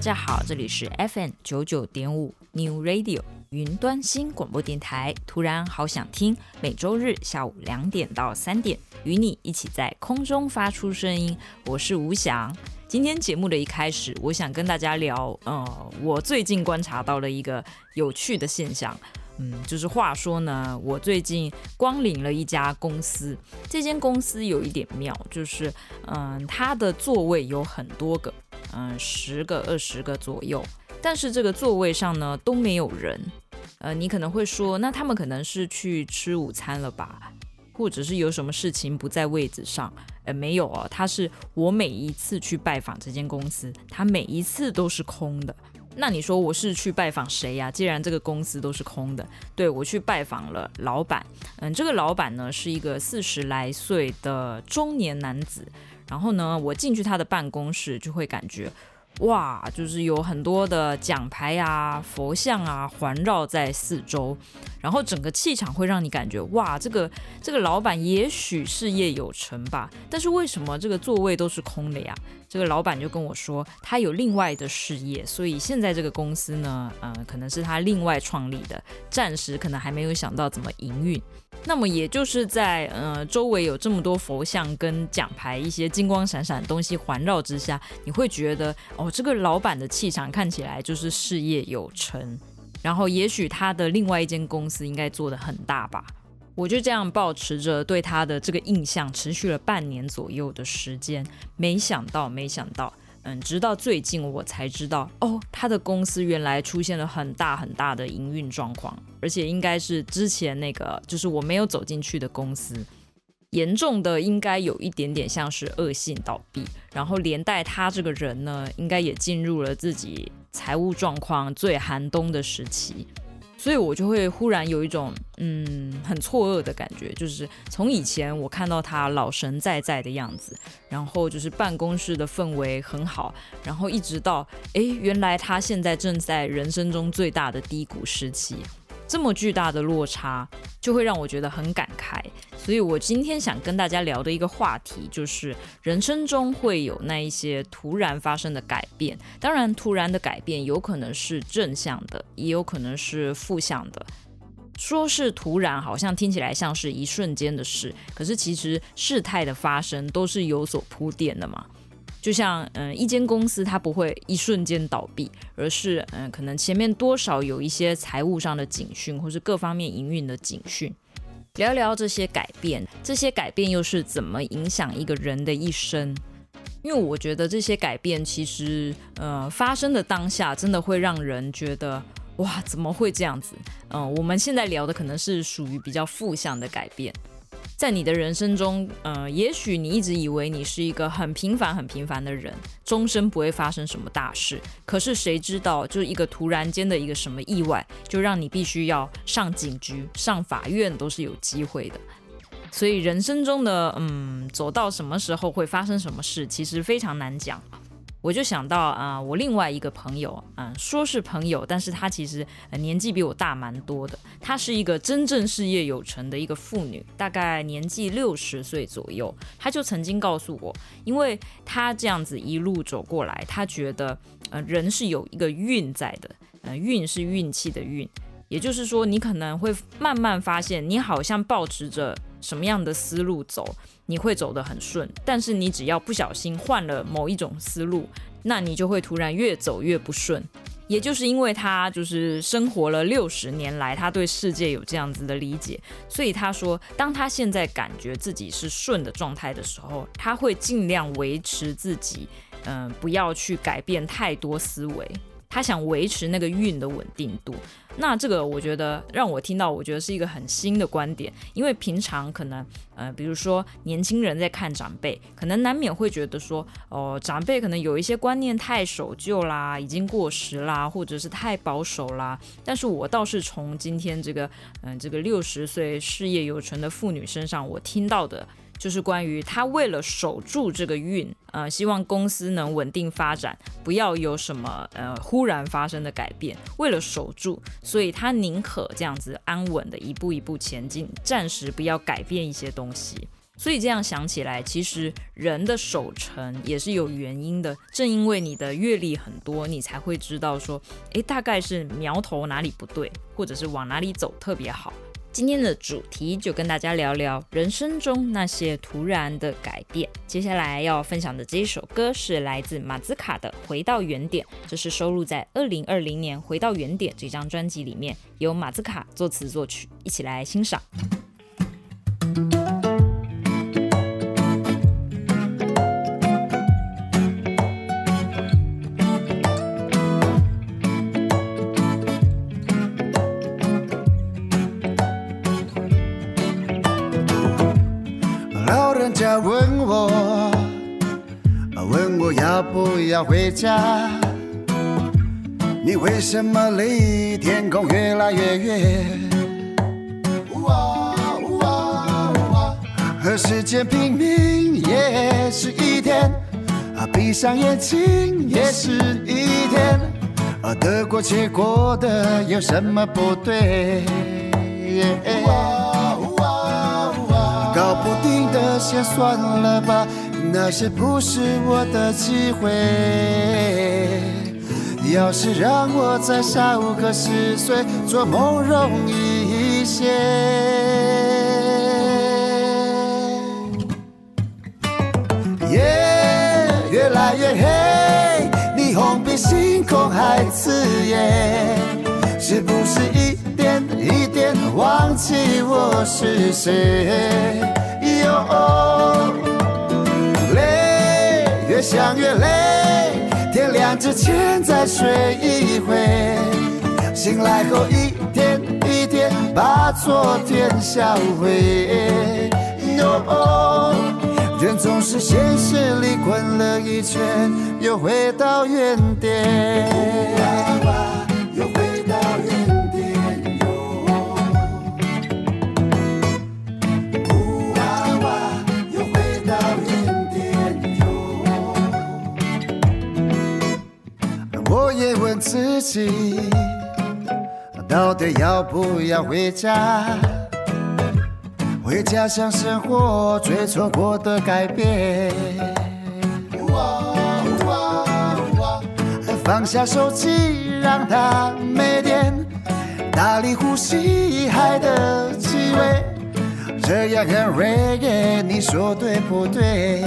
大家好，这里是 FM 九九点五 New Radio 云端新广播电台。突然好想听，每周日下午两点到三点，与你一起在空中发出声音。我是吴翔。今天节目的一开始，我想跟大家聊，呃，我最近观察到了一个有趣的现象。嗯，就是话说呢，我最近光临了一家公司，这间公司有一点妙，就是嗯，它的座位有很多个，嗯，十个、二十个左右，但是这个座位上呢都没有人。呃，你可能会说，那他们可能是去吃午餐了吧，或者是有什么事情不在位置上？呃，没有哦，他是我每一次去拜访这间公司，他每一次都是空的。那你说我是去拜访谁呀？既然这个公司都是空的，对，我去拜访了老板。嗯，这个老板呢是一个四十来岁的中年男子。然后呢，我进去他的办公室就会感觉。哇，就是有很多的奖牌啊、佛像啊环绕在四周，然后整个气场会让你感觉哇，这个这个老板也许事业有成吧，但是为什么这个座位都是空的呀？这个老板就跟我说，他有另外的事业，所以现在这个公司呢，呃，可能是他另外创立的，暂时可能还没有想到怎么营运。那么也就是在呃周围有这么多佛像跟奖牌，一些金光闪闪的东西环绕之下，你会觉得哦，这个老板的气场看起来就是事业有成，然后也许他的另外一间公司应该做得很大吧。我就这样保持着对他的这个印象，持续了半年左右的时间，没想到，没想到。嗯，直到最近我才知道，哦，他的公司原来出现了很大很大的营运状况，而且应该是之前那个，就是我没有走进去的公司，严重的应该有一点点像是恶性倒闭，然后连带他这个人呢，应该也进入了自己财务状况最寒冬的时期。所以我就会忽然有一种嗯很错愕的感觉，就是从以前我看到他老神在在的样子，然后就是办公室的氛围很好，然后一直到哎，原来他现在正在人生中最大的低谷时期。这么巨大的落差，就会让我觉得很感慨。所以我今天想跟大家聊的一个话题，就是人生中会有那一些突然发生的改变。当然，突然的改变有可能是正向的，也有可能是负向的。说是突然，好像听起来像是一瞬间的事，可是其实事态的发生都是有所铺垫的嘛。就像嗯，一间公司它不会一瞬间倒闭，而是嗯，可能前面多少有一些财务上的警讯，或是各方面营运的警讯。聊聊这些改变，这些改变又是怎么影响一个人的一生？因为我觉得这些改变其实呃发生的当下，真的会让人觉得哇，怎么会这样子？嗯、我们现在聊的可能是属于比较负向的改变。在你的人生中，呃，也许你一直以为你是一个很平凡、很平凡的人，终身不会发生什么大事。可是谁知道，就一个突然间的一个什么意外，就让你必须要上警局、上法院都是有机会的。所以人生中的，嗯，走到什么时候会发生什么事，其实非常难讲。我就想到啊、我另外一个朋友，啊、说是朋友，但是他其实、年纪比我大蛮多的。她是一个真正事业有成的一个妇女，大概年纪六十岁左右。她就曾经告诉我，因为她这样子一路走过来，她觉得，呃，人是有一个运在的，呃，运是运气的运，也就是说，你可能会慢慢发现，你好像抱持着。什么样的思路走，你会走得很顺。但是你只要不小心换了某一种思路，那你就会突然越走越不顺。也就是因为他就是生活了六十年来，他对世界有这样子的理解，所以他说，当他现在感觉自己是顺的状态的时候，他会尽量维持自己，嗯、不要去改变太多思维。他想维持那个运的稳定度，那这个我觉得让我听到，我觉得是一个很新的观点。因为平常可能，呃，比如说年轻人在看长辈，可能难免会觉得说，哦，长辈可能有一些观念太守旧啦，已经过时啦，或者是太保守啦。但是我倒是从今天这个，嗯、这个六十岁事业有成的妇女身上，我听到的。就是关于他为了守住这个运，呃，希望公司能稳定发展，不要有什么呃忽然发生的改变。为了守住，所以他宁可这样子安稳的一步一步前进，暂时不要改变一些东西。所以这样想起来，其实人的守成也是有原因的。正因为你的阅历很多，你才会知道说，诶，大概是苗头哪里不对，或者是往哪里走特别好。今天的主题就跟大家聊聊人生中那些突然的改变。接下来要分享的这一首歌是来自马兹卡的《回到原点》，这是收录在二零二零年《回到原点》这张专辑里面，由马兹卡作词作曲，一起来欣赏。问我，问我要不要回家？你为什么离天空越来越远？和时间拼命也是一天，啊，闭上眼睛也是一天，啊，得过且过的有什么不对？定的先算了吧，那些不是我的机会。要是让我再少个十岁，做梦容易一些。夜、越来越黑，霓虹比星空还刺眼，是不是一点一点忘记我是谁？哦，累，越想越累，天亮之前再睡一回，醒来后一天一天把昨天销毁。哦，人总是现实里滚了一圈，又回到原点。自己到底要不要回家？回家想生活最错过的改变。放下手机，让它没电，大力呼吸海的气味，这样很 reggae，你说对不对？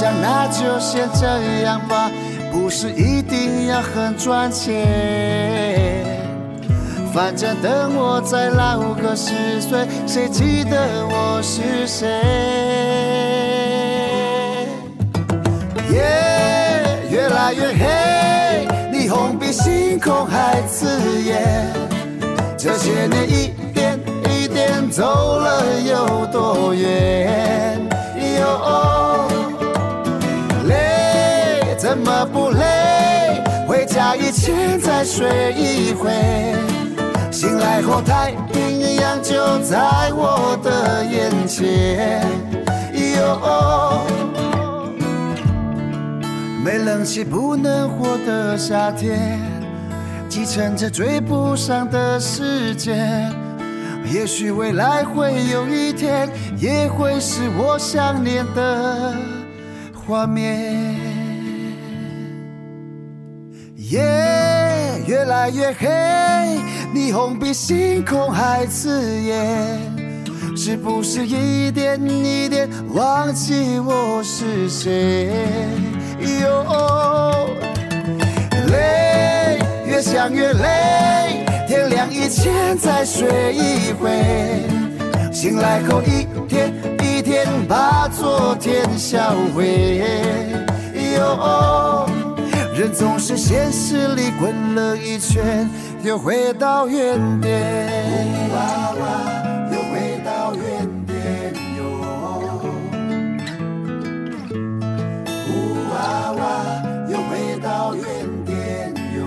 想那就先这样吧，不是一定要很赚钱。反正等我再老个十岁，谁记得我是谁？夜、越来越黑，霓虹比星空还刺眼。这些年一点一点走了有多远？么不累？回家以前再睡一回，醒来后太平洋就在我的眼前。哟，没冷气不能活的夏天，继承着追不上的时间。也许未来会有一天，也会是我想念的画面。夜、越来越黑，霓虹比星空还刺眼，是不是一点一点忘记我是谁？哟，累，越想越累，天亮以前再睡一回，醒来后一天一天把昨天销毁。哟。人总是现实里滚了一圈，又回到原点。哇哇，又回到原点哟。哇哇，又回到原点哟。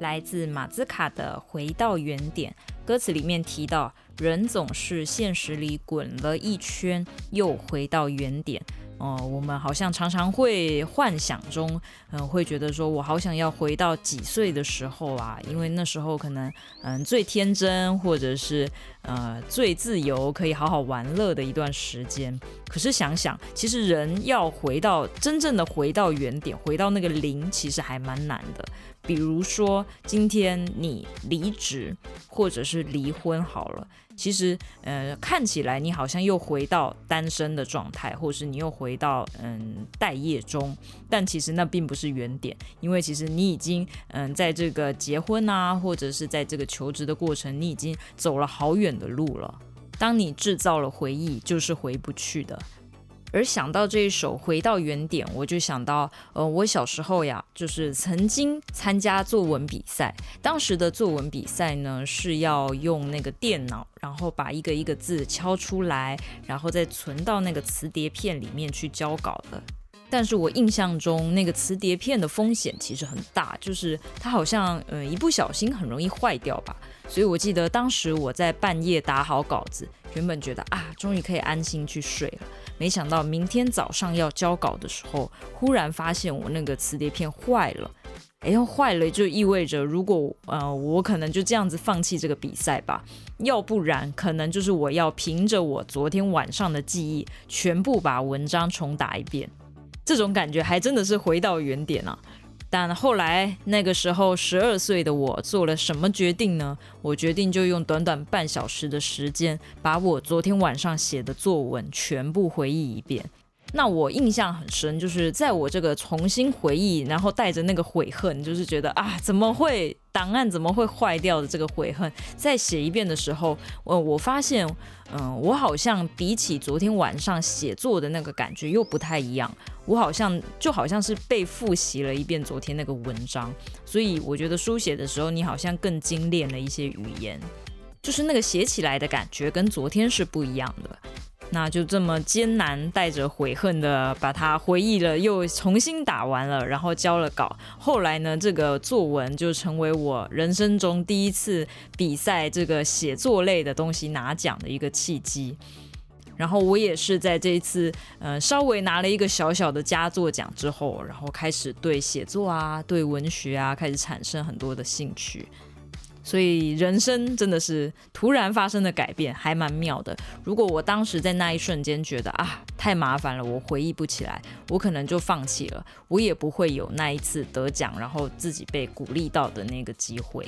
来自马兹卡的《回到原点》，歌词里面提到，人总是现实里滚了一圈，又回到原点。哦、我们好像常常会幻想中，嗯、会觉得说我好想要回到几岁的时候啊，因为那时候可能嗯、最天真，或者是呃最自由，可以好好玩乐的一段时间。可是想想，其实人要回到真正的回到原点，回到那个零，其实还蛮难的。比如说，今天你离职，或者是离婚好了，其实，呃，看起来你好像又回到单身的状态，或是你又回到嗯待业中，但其实那并不是原点，因为其实你已经嗯在这个结婚啊，或者是在这个求职的过程，你已经走了好远的路了。当你制造了回忆，就是回不去的。而想到这一首《回到原点》，我就想到，呃，我小时候呀，就是曾经参加作文比赛。当时的作文比赛呢，是要用那个电脑，然后把一个一个字敲出来，然后再存到那个磁碟片里面去交稿的。但是我印象中，那个磁碟片的风险其实很大，就是它好像，呃，一不小心很容易坏掉吧。所以我记得当时我在半夜打好稿子，原本觉得啊，终于可以安心去睡了。没想到明天早上要交稿的时候，忽然发现我那个磁碟片坏了。哎呦，坏了就意味着，如果呃我可能就这样子放弃这个比赛吧，要不然可能就是我要凭着我昨天晚上的记忆，全部把文章重打一遍。这种感觉还真的是回到原点啊。但后来那个时候十二岁的我做了什么决定呢？我决定就用短短半小时的时间，把我昨天晚上写的作文全部回忆一遍。那我印象很深，就是在我这个重新回忆，然后带着那个悔恨，就是觉得啊，怎么会档案怎么会坏掉的这个悔恨，再写一遍的时候，我我发现，嗯，我好像比起昨天晚上写作的那个感觉又不太一样。我好像就好像是被复习了一遍昨天那个文章，所以我觉得书写的时候，你好像更精炼了一些语言，就是那个写起来的感觉跟昨天是不一样的。那就这么艰难，带着悔恨的把它回忆了，又重新打完了，然后交了稿。后来呢，这个作文就成为我人生中第一次比赛这个写作类的东西拿奖的一个契机。然后我也是在这一次，呃，稍微拿了一个小小的佳作奖之后，然后开始对写作啊、对文学啊开始产生很多的兴趣。所以人生真的是突然发生的改变，还蛮妙的。如果我当时在那一瞬间觉得啊，太麻烦了，我回忆不起来，我可能就放弃了，我也不会有那一次得奖，然后自己被鼓励到的那个机会。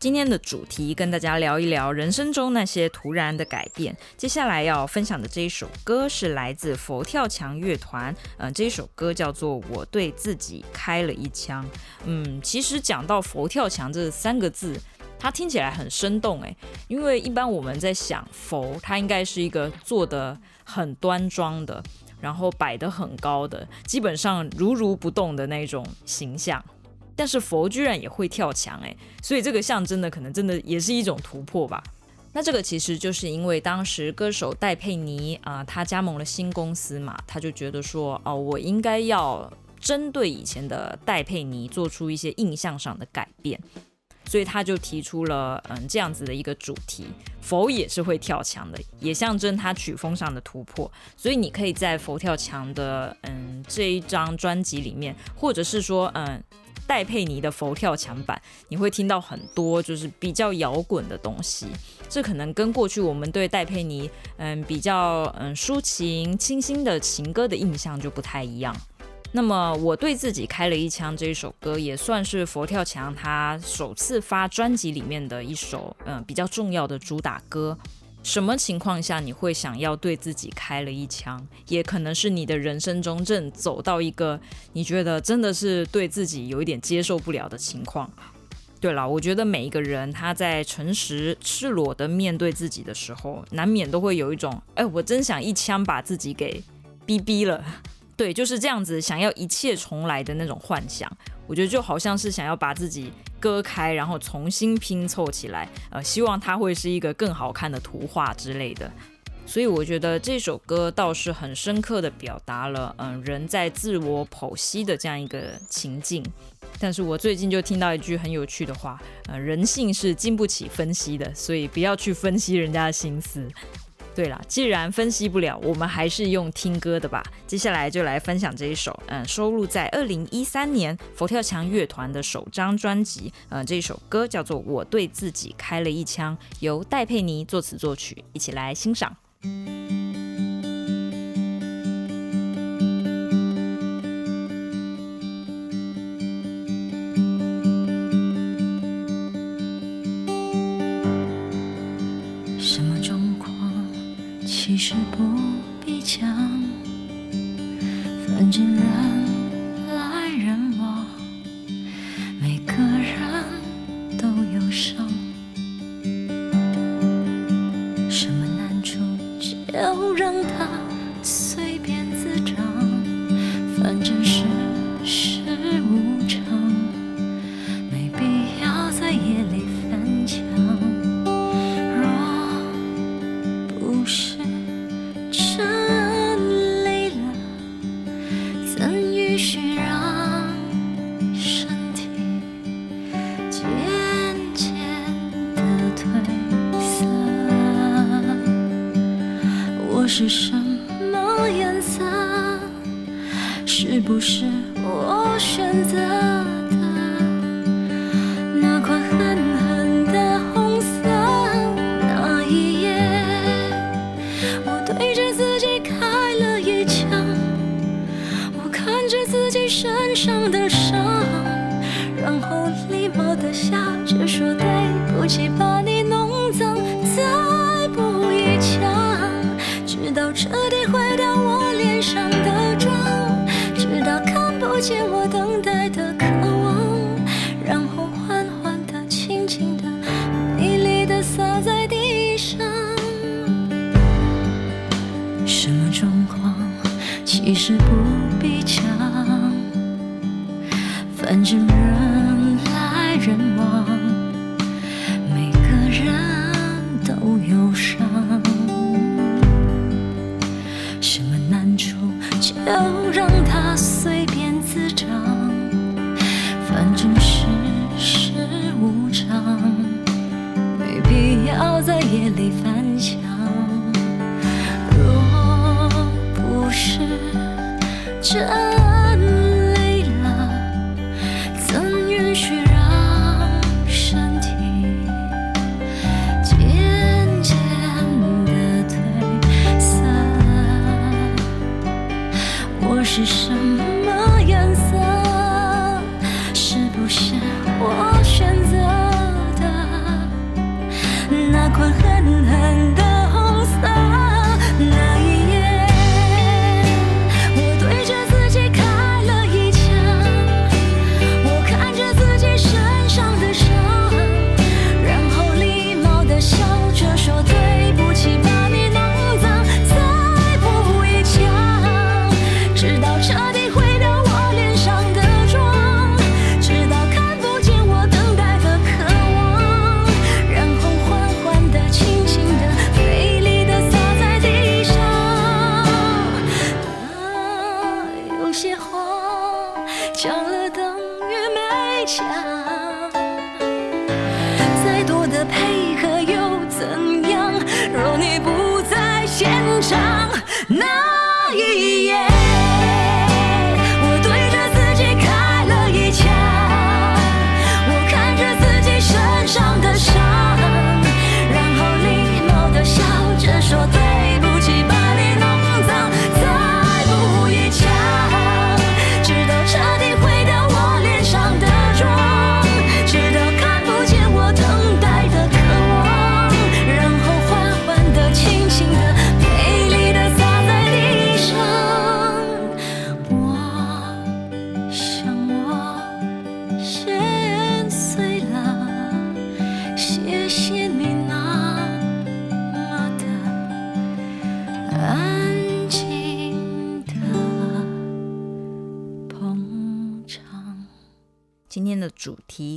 今天的主题跟大家聊一聊人生中那些突然的改变。接下来要分享的这一首歌是来自佛跳墙乐团，嗯、这一首歌叫做《我对自己开了一枪》。嗯，其实讲到佛跳墙这三个字，它听起来很生动诶，因为一般我们在想佛，它应该是一个坐得很端庄的，然后摆得很高的，基本上如如不动的那种形象。但是佛居然也会跳墙诶，所以这个象征的可能真的也是一种突破吧。那这个其实就是因为当时歌手戴佩妮啊、他加盟了新公司嘛，他就觉得说哦，我应该要针对以前的戴佩妮做出一些印象上的改变，所以他就提出了嗯这样子的一个主题，佛也是会跳墙的，也象征他曲风上的突破。所以你可以在佛跳墙的嗯这一张专辑里面，或者是说嗯。戴佩妮的佛跳墙版，你会听到很多就是比较摇滚的东西，这可能跟过去我们对戴佩妮嗯比较嗯抒情清新的情歌的印象就不太一样。那么我对自己开了一枪这一首歌，也算是佛跳墙他首次发专辑里面的一首嗯比较重要的主打歌。什么情况下你会想要对自己开了一枪？也可能是你的人生中正走到一个你觉得真的是对自己有一点接受不了的情况。对了，我觉得每一个人他在诚实、赤裸的面对自己的时候，难免都会有一种，哎，我真想一枪把自己给逼逼了。对，就是这样子，想要一切重来的那种幻想。我觉得就好像是想要把自己割开，然后重新拼凑起来，呃，希望它会是一个更好看的图画之类的。所以我觉得这首歌倒是很深刻的表达了，嗯、人在自我剖析的这样一个情境。但是我最近就听到一句很有趣的话，呃，人性是经不起分析的，所以不要去分析人家的心思。对了，既然分析不了，我们还是用听歌的吧。接下来就来分享这一首，嗯，收录在二零一三年佛跳墙乐团的首张专辑。嗯，这一首歌叫做《我对自己开了一枪》，由戴佩妮作词作曲，一起来欣赏。其实不必讲反正让熬在夜里翻墙，若不是真累了，怎允许让身体渐渐的褪色？我是什么？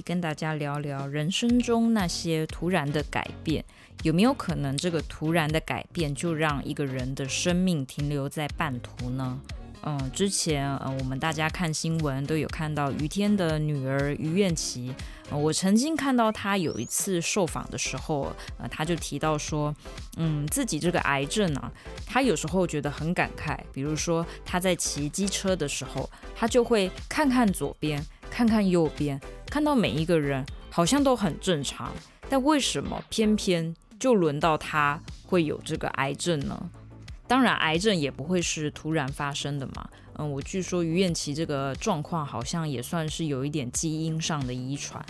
跟大家聊聊人生中那些突然的改变。有没有可能，这个突然的改变就让一个人的生命停留在半途呢？嗯，之前，嗯，我们大家看新闻都有看到于天的女儿于艳琪。我曾经看到她有一次受访的时候，呃，她就提到说，嗯，自己这个癌症呢，她有时候觉得很感慨。比如说她在骑机车的时候，她就会看看左边，看看右边。看到每一个人好像都很正常，但为什么偏偏就轮到他会有这个癌症呢？当然，癌症也不会是突然发生的嘛。嗯，我据说余愿琪这个状况好像也算是有一点基因上的遗传。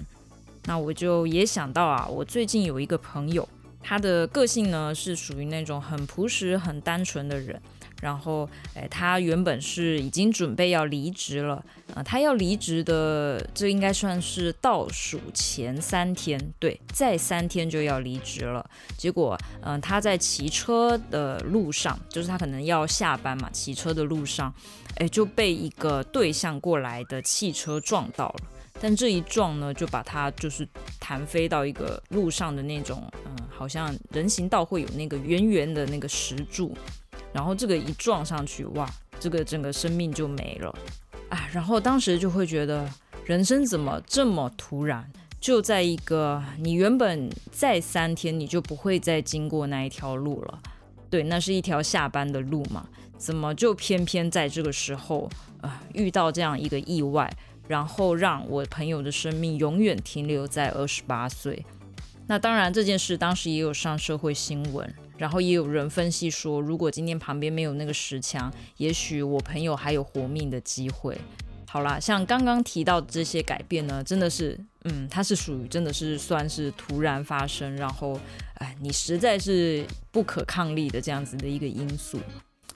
那我就也想到啊，我最近有一个朋友，他的个性呢是属于那种很朴实、很单纯的人。然后，哎，他原本是已经准备要离职了，啊、呃，他要离职的，这应该算是倒数前三天，对，再三天就要离职了。结果，嗯、他在骑车的路上，就是他可能要下班嘛，骑车的路上，哎，就被一个对向过来的汽车撞到了。但这一撞呢，就把他就是弹飞到一个路上的那种，嗯、好像人行道会有那个圆圆的那个石柱。然后这个一撞上去，哇，这个整个生命就没了啊！然后当时就会觉得，人生怎么这么突然？就在一个你原本再三天你就不会再经过那一条路了，对，那是一条下班的路嘛，怎么就偏偏在这个时候啊遇到这样一个意外，然后让我朋友的生命永远停留在二十八岁？那当然这件事当时也有上社会新闻。然后也有人分析说，如果今天旁边没有那个石墙，也许我朋友还有活命的机会。好啦，像刚刚提到的这些改变呢，真的是，嗯，它是属于真的是算是突然发生，然后，哎，你实在是不可抗力的这样子的一个因素。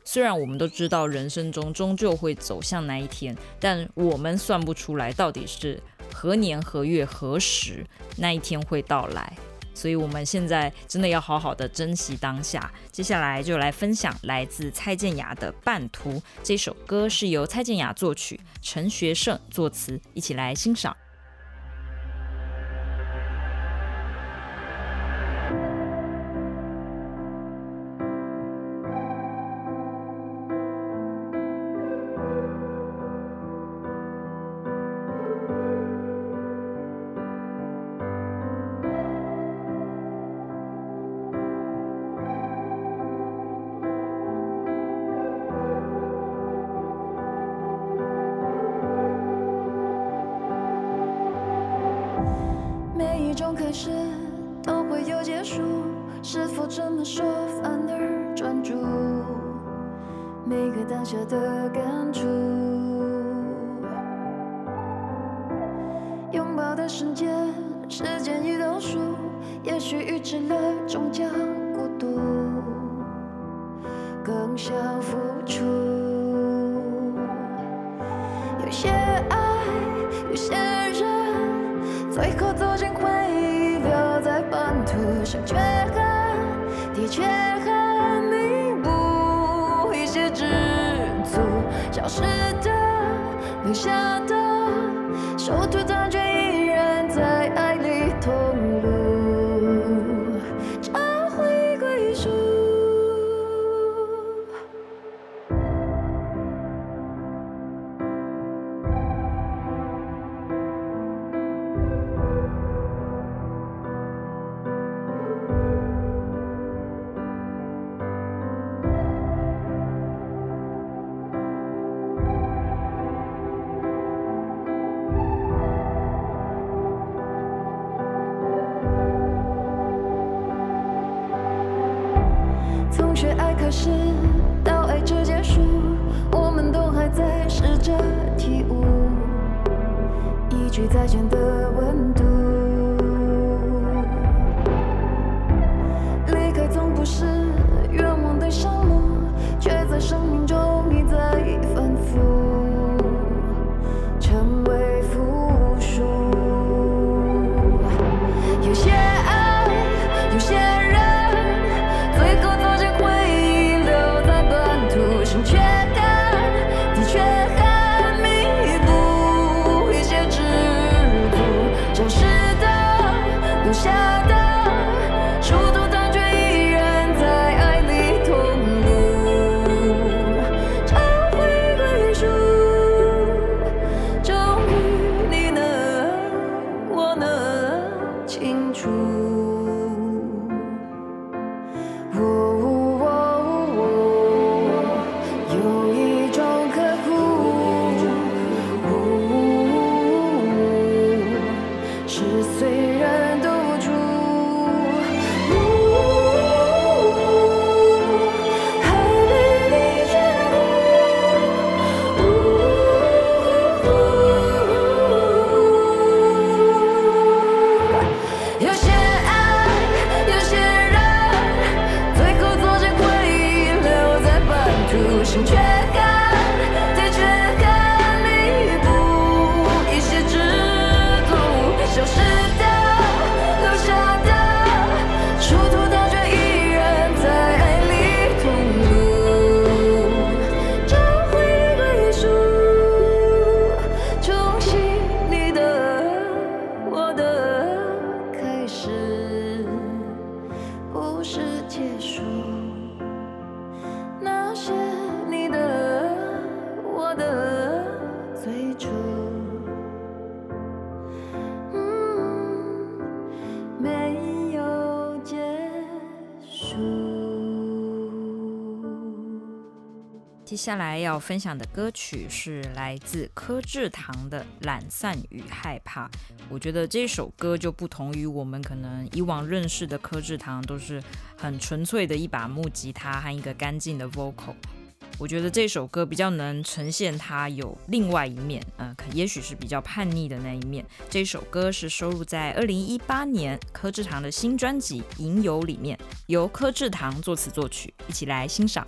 虽然我们都知道人生中终究会走向那一天，但我们算不出来到底是何年何月何时那一天会到来。所以，我们现在真的要好好的珍惜当下。接下来就来分享来自蔡健雅的《半途》这首歌，是由蔡健雅作曲，陈学圣作词，一起来欣赏。这么说反而专注？每个当下的感触，拥抱的瞬间，时间已倒数，也许预知了终将孤独，更想付出。有些爱，有些人，最后下的手推的接下来要分享的歌曲是来自柯智堂的《懒散与害怕》。我觉得这首歌就不同于我们可能以往认识的柯智堂，都是很纯粹的一把木吉他和一个干净的 vocal。我觉得这首歌比较能呈现他有另外一面，嗯、呃，可也许是比较叛逆的那一面。这首歌是收录在二零一八年柯智堂的新专辑《吟游》里面，由柯智堂作词作曲，一起来欣赏。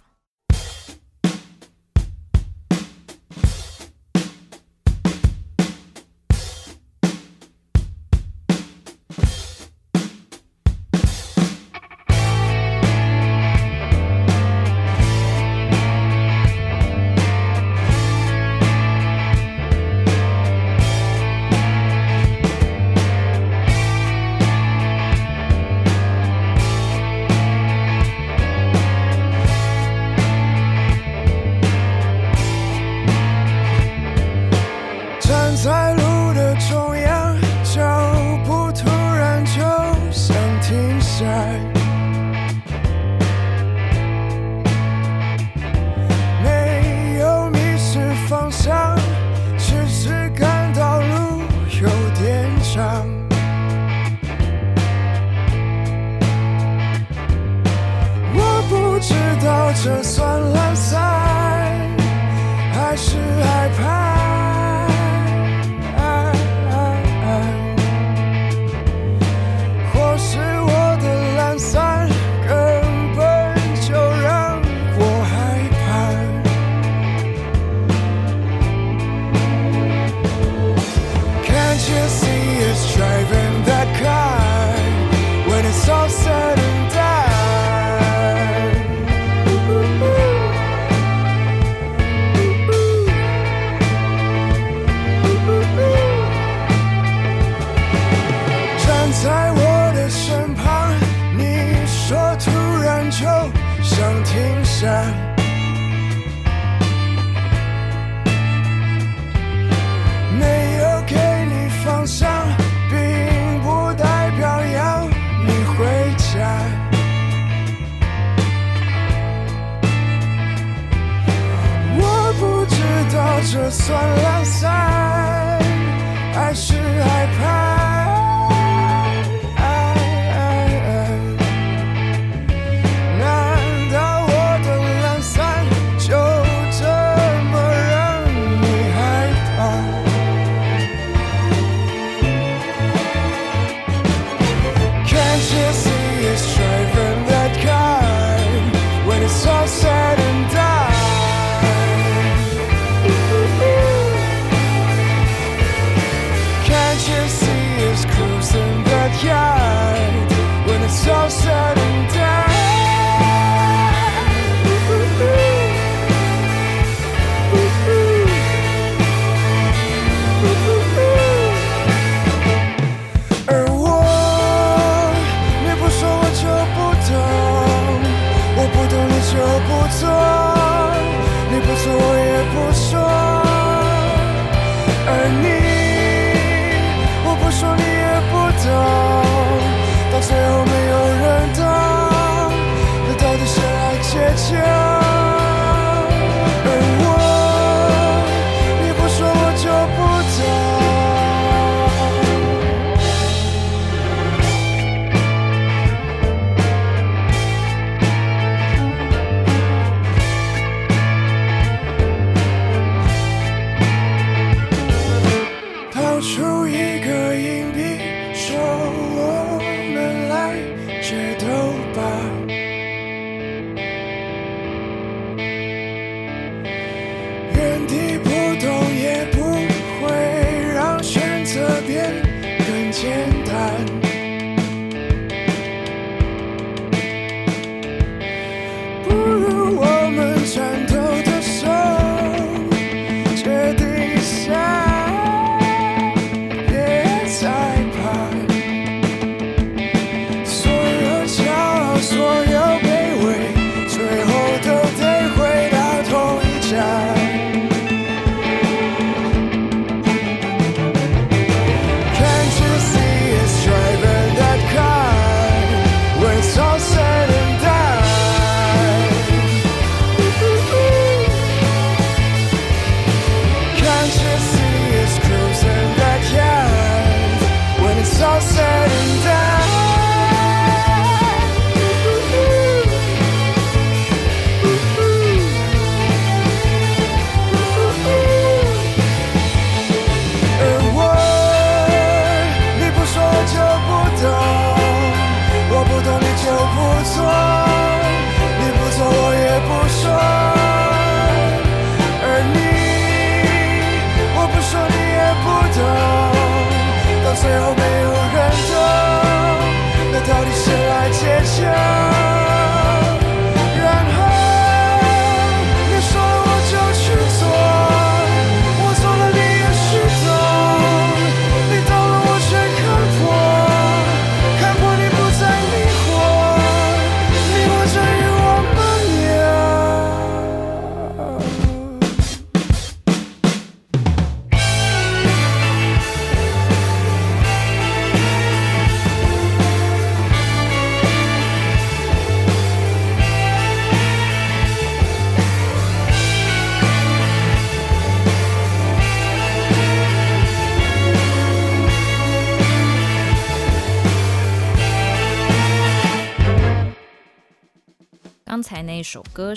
说，你不做我也不说，而你。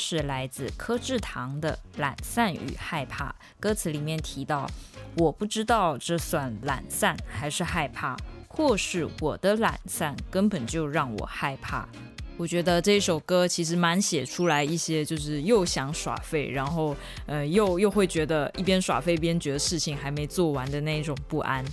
是来自柯志堂的《懒散与害怕》，歌词里面提到：“我不知道这算懒散还是害怕，或是我的懒散根本就让我害怕。”我觉得这首歌其实蛮写出来一些，就是又想耍废，然后呃又又会觉得一边耍废一边觉得事情还没做完的那一种不安。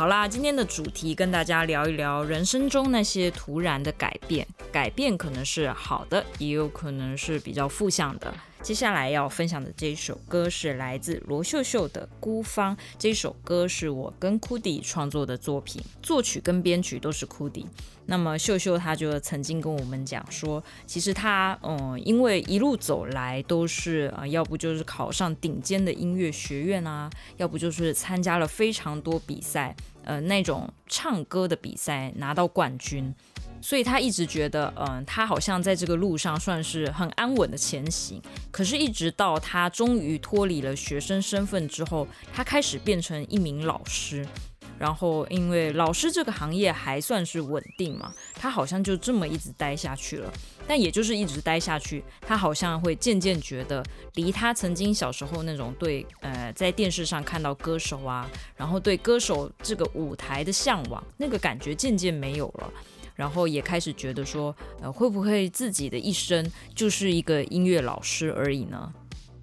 好啦，今天的主题跟大家聊一聊人生中那些突然的改变，改变可能是好的，也有可能是比较负向的。接下来要分享的这一首歌是来自罗秀秀的《孤芳》，这首歌是我跟 Kudi 创作的作品，作曲跟编曲都是 Kudi。那么秀秀她就曾经跟我们讲说，其实她嗯，因为一路走来都是啊、要不就是考上顶尖的音乐学院啊，要不就是参加了非常多比赛，呃，那种唱歌的比赛拿到冠军，所以他一直觉得，嗯、他，好像在这个路上算是很安稳的前行。可是，一直到他终于脱离了学生身份之后，他开始变成一名老师。然后，因为老师这个行业还算是稳定嘛，他好像就这么一直待下去了。但也就是一直待下去，他好像会渐渐觉得，离他曾经小时候那种对呃在电视上看到歌手啊，然后对歌手这个舞台的向往，那个感觉渐渐没有了。然后也开始觉得说，呃，会不会自己的一生就是一个音乐老师而已呢？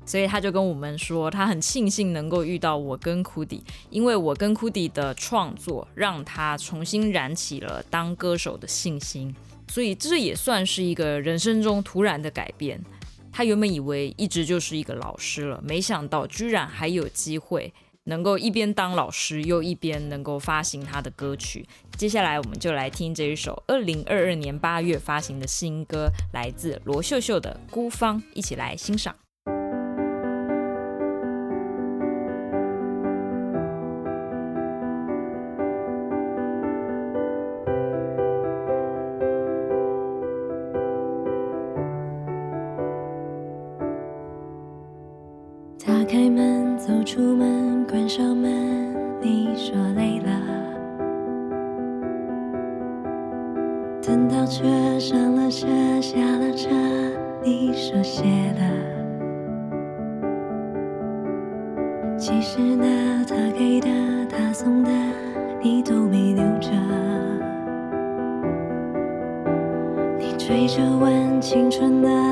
所以他就跟我们说，他很庆幸能够遇到我跟库迪因为我跟库迪的创作让他重新燃起了当歌手的信心。所以这也算是一个人生中突然的改变。他原本以为一直就是一个老师了，没想到居然还有机会能够一边当老师，又一边能够发行他的歌曲。接下来我们就来听这一首二零二二年八月发行的新歌，来自罗秀秀的《孤芳》，一起来欣赏。开门，走出门，关上门，你说累了。等到车上了车，下了车，你说谢了。其实呢，他给的，他送的，你都没留着。你追着问青春的。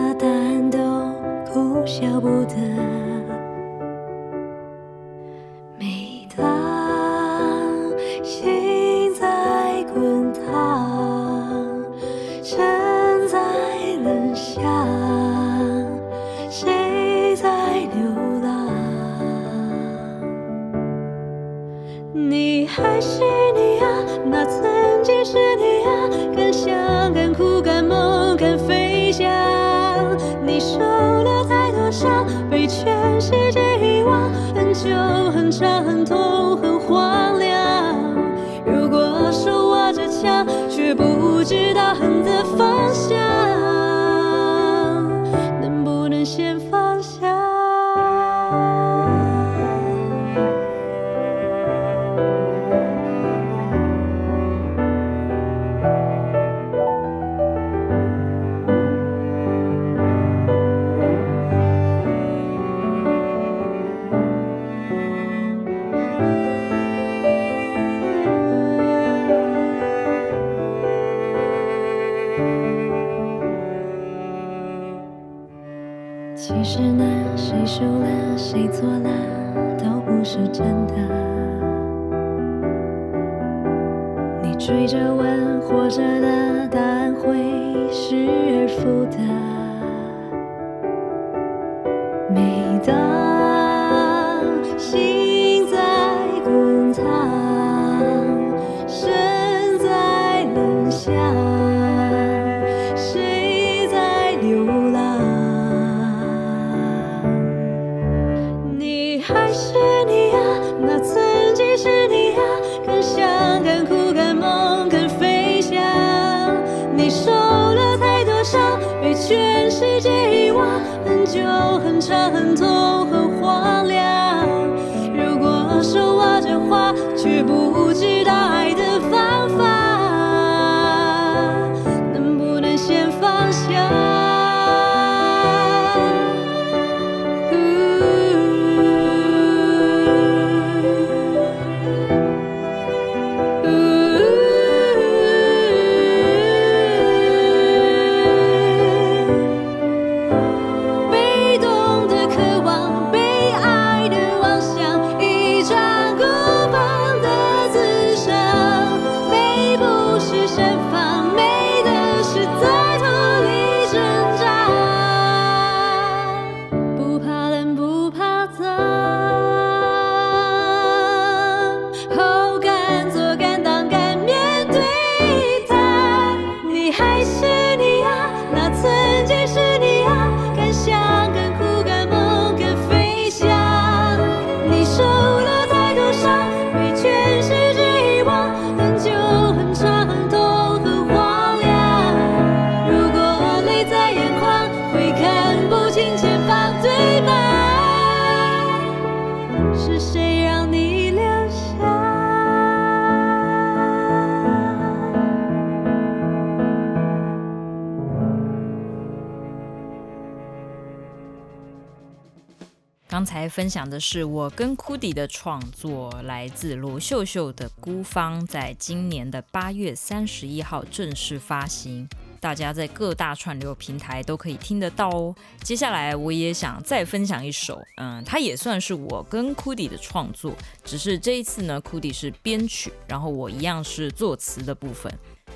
是真的。你追着问活着的答案会失而复得每当伤痕痛分享的是我跟 Cudi 的创作，来自罗秀秀的《孤芳》，在今年的八月三十一号正式发行，大家在各大串流平台都可以听得到哦。接下来我也想再分享一首，嗯，它也算是我跟 Cudi 的创作，只是这一次呢，Cudi 是编曲，然后我一样是作词的部分。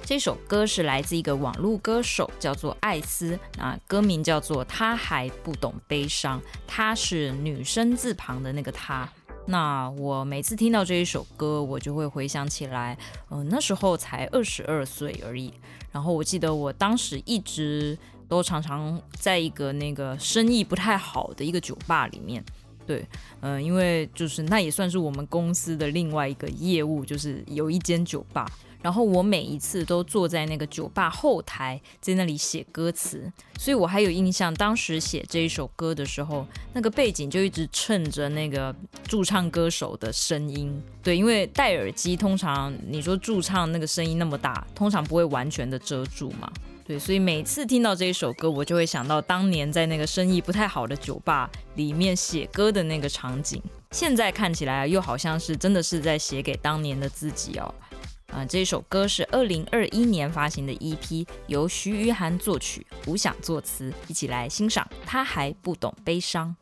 这首歌是来自一个网络歌手，叫做艾斯，啊，歌名叫做《他还不懂悲伤》，她是女生字旁的那个她。那我每次听到这一首歌，我就会回想起来，嗯、那时候才二十二岁而已。然后我记得我当时一直都常常在一个那个生意不太好的一个酒吧里面，对，嗯、因为就是那也算是我们公司的另外一个业务，就是有一间酒吧。然后我每一次都坐在那个酒吧后台，在那里写歌词，所以我还有印象，当时写这一首歌的时候，那个背景就一直衬着那个驻唱歌手的声音。对，因为戴耳机，通常你说驻唱那个声音那么大，通常不会完全的遮住嘛。对，所以每次听到这一首歌，我就会想到当年在那个生意不太好的酒吧里面写歌的那个场景。现在看起来又好像是真的是在写给当年的自己哦。啊、这首歌是二零二一年发行的 EP，由徐于涵作曲，吴想作词，一起来欣赏。他还不懂悲伤。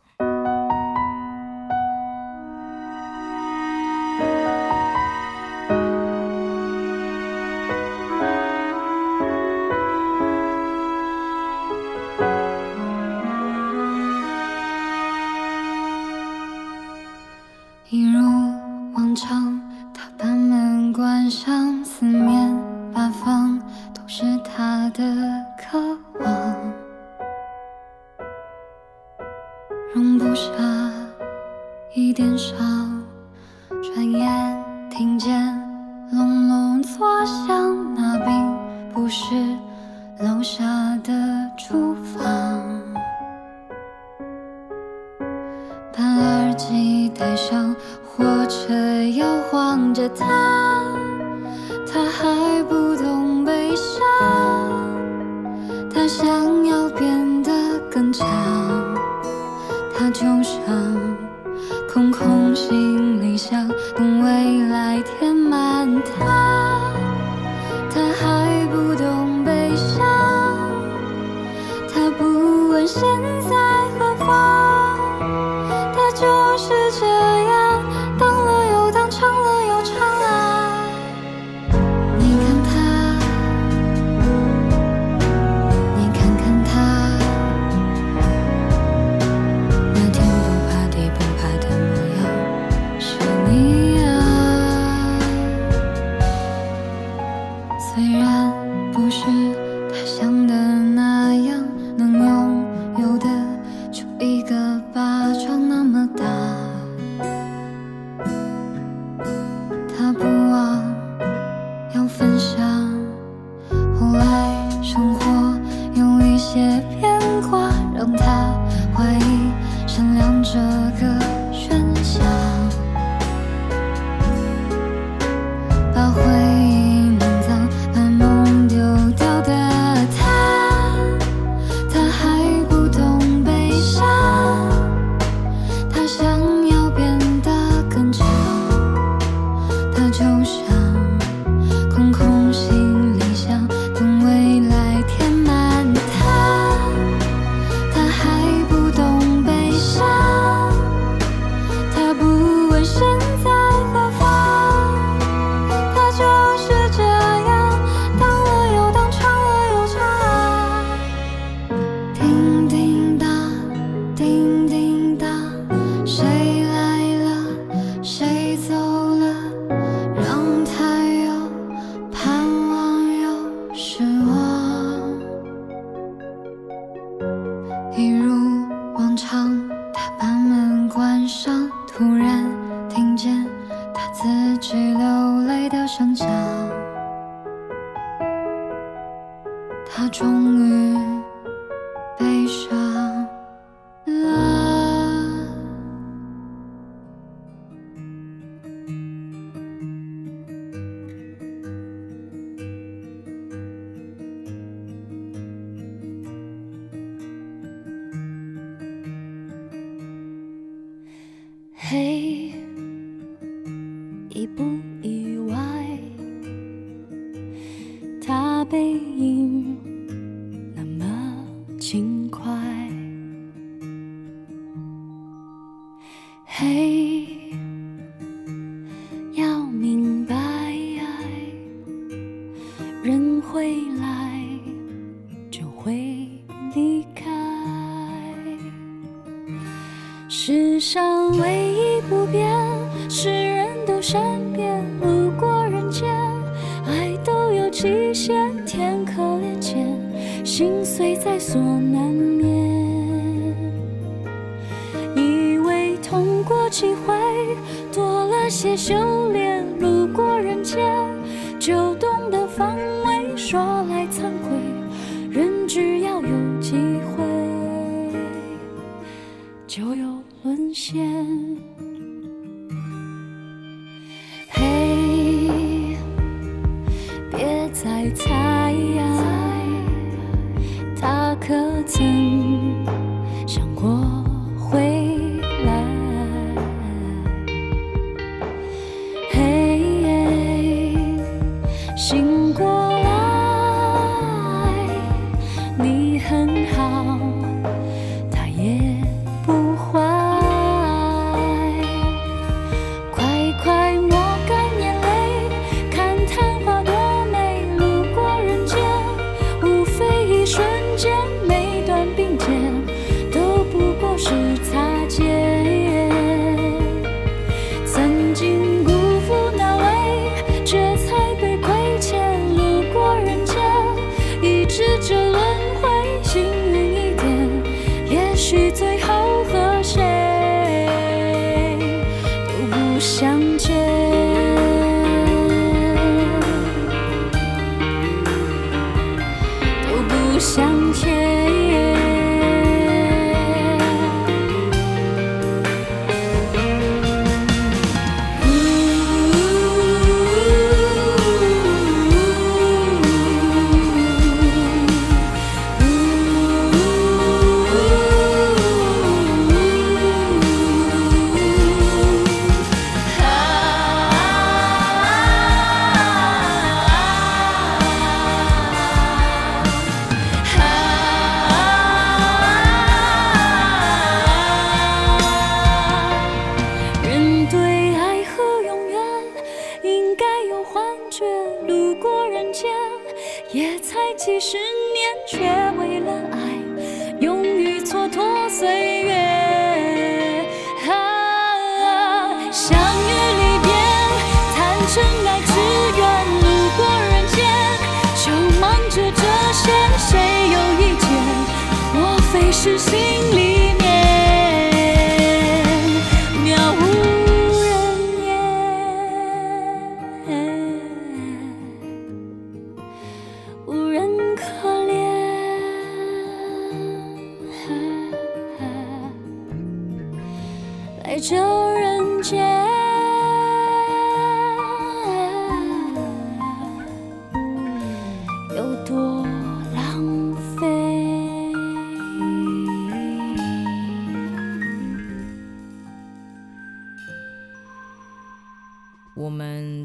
这人间。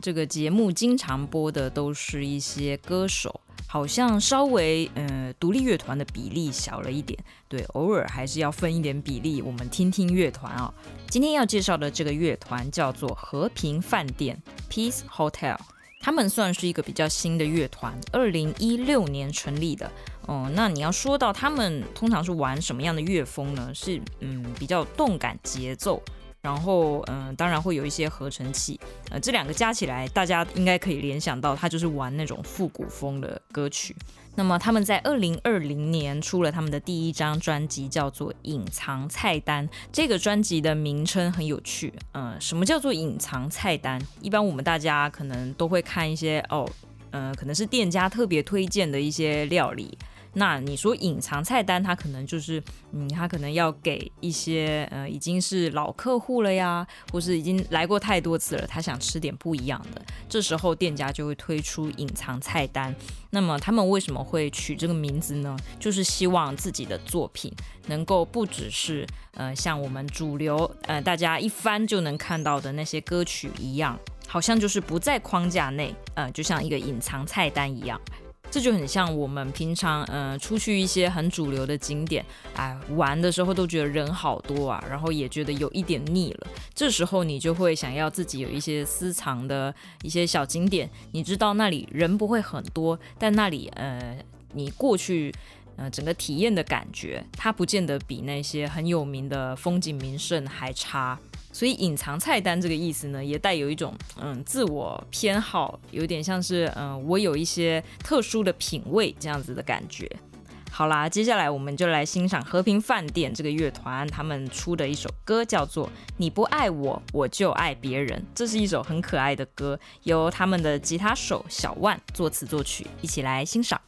这个节目经常播的都是一些歌手，好像稍微呃独立乐团的比例小了一点。对，偶尔还是要分一点比例。我们听听乐团啊、今天要介绍的这个乐团叫做和平饭店 （Peace Hotel），他们算是一个比较新的乐团，二零一六年成立的。哦、嗯，那你要说到他们通常是玩什么样的乐风呢？是嗯比较动感节奏。然后，嗯、当然会有一些合成器，呃，这两个加起来，大家应该可以联想到，它就是玩那种复古风的歌曲。那么他们在二零二零年出了他们的第一张专辑，叫做《隐藏菜单》。这个专辑的名称很有趣，嗯、什么叫做隐藏菜单？一般我们大家可能都会看一些哦，嗯，可能是店家特别推荐的一些料理。那你说隐藏菜单，他可能就是，嗯，他可能要给一些呃已经是老客户了呀，或是已经来过太多次了，他想吃点不一样的。这时候店家就会推出隐藏菜单。那么他们为什么会取这个名字呢？就是希望自己的作品能够不只是呃像我们主流呃大家一翻就能看到的那些歌曲一样，好像就是不在框架内，呃，就像一个隐藏菜单一样。这就很像我们平常，嗯、呃，出去一些很主流的景点，哎，玩的时候都觉得人好多啊，然后也觉得有一点腻了。这时候你就会想要自己有一些私藏的一些小景点，你知道那里人不会很多，但那里，呃，你过去，呃，整个体验的感觉，它不见得比那些很有名的风景名胜还差。所以隐藏菜单这个意思呢，也带有一种嗯自我偏好，有点像是嗯我有一些特殊的品味这样子的感觉。好啦，接下来我们就来欣赏和平饭店这个乐团他们出的一首歌，叫做《你不爱我，我就爱别人》。这是一首很可爱的歌，由他们的吉他手小万作词作曲，一起来欣赏。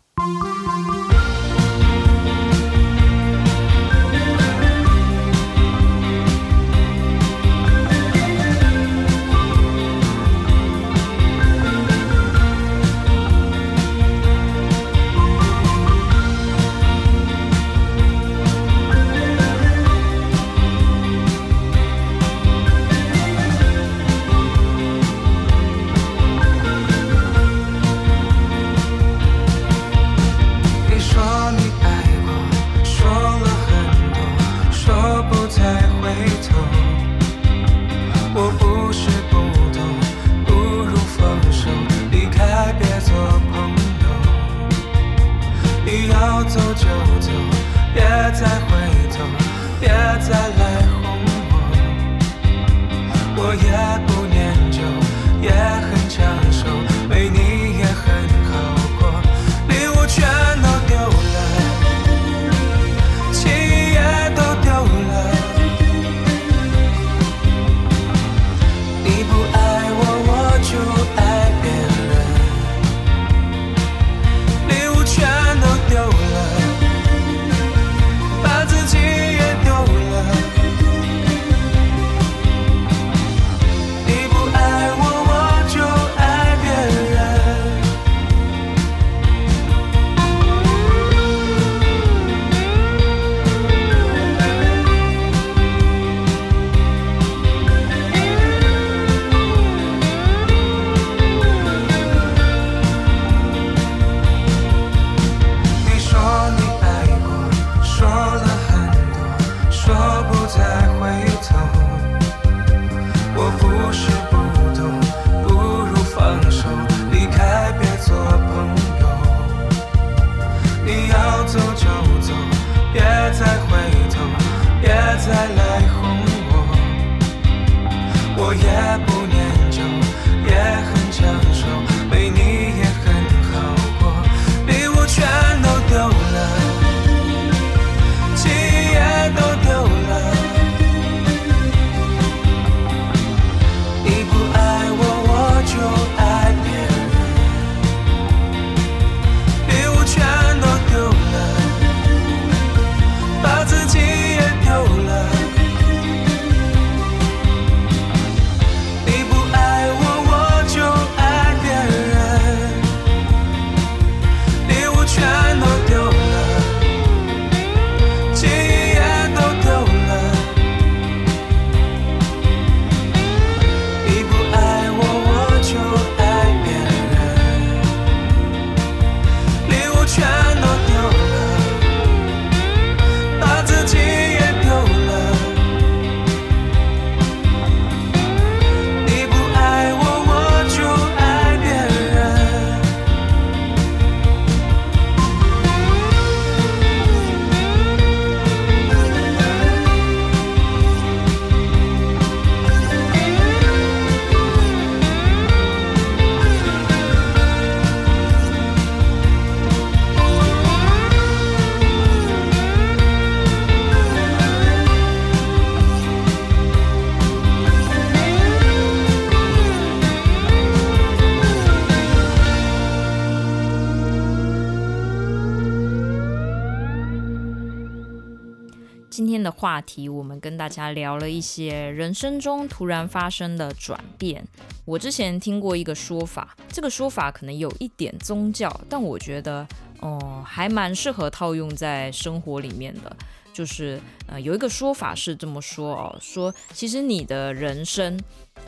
话题，我们跟大家聊了一些人生中突然发生的转变。我之前听过一个说法，这个说法可能有一点宗教，但我觉得，哦，还蛮适合套用在生活里面的。就是，呃，有一个说法是这么说哦，说其实你的人生，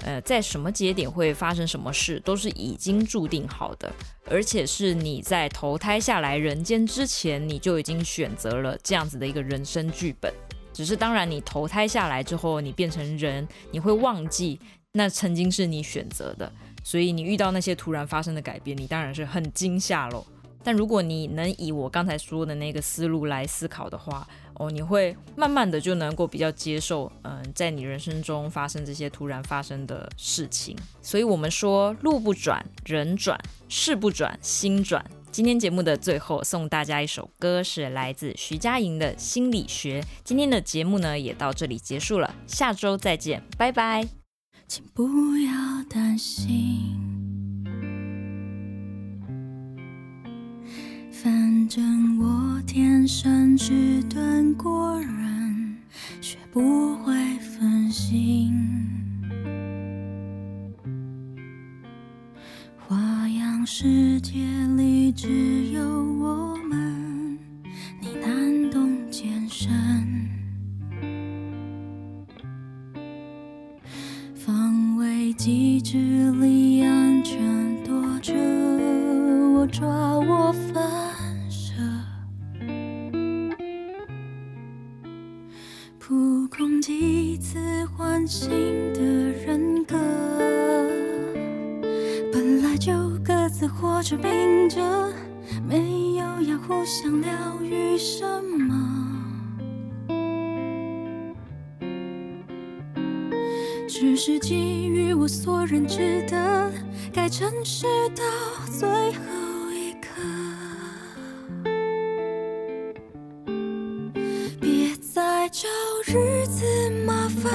呃，在什么节点会发生什么事，都是已经注定好的，而且是你在投胎下来人间之前，你就已经选择了这样子的一个人生剧本。只是当然，你投胎下来之后，你变成人，你会忘记那曾经是你选择的，所以你遇到那些突然发生的改变，你当然是很惊吓喽。但如果你能以我刚才说的那个思路来思考的话，哦，你会慢慢的就能够比较接受，嗯，在你人生中发生这些突然发生的事情。所以，我们说路不转人转，事不转心转。今天节目的最后送大家一首歌，是来自徐佳莹的《心理学》。今天的节目呢，也到这里结束了，下周再见，拜拜。请不要担心。反正我天生迟钝过人，学不会分心。世界里只有我们，你难懂艰深。防卫机制里安全躲着，我抓我反射，扑空。几次唤醒的人格，各自活着，拼着，没有要互相疗愈什么，只是基于我所认知的，该诚实到最后一刻。别再。找日子麻烦，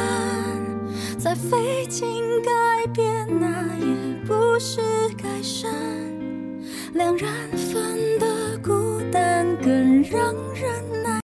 再费劲改变，那也不是改善。两人份的孤单更让人。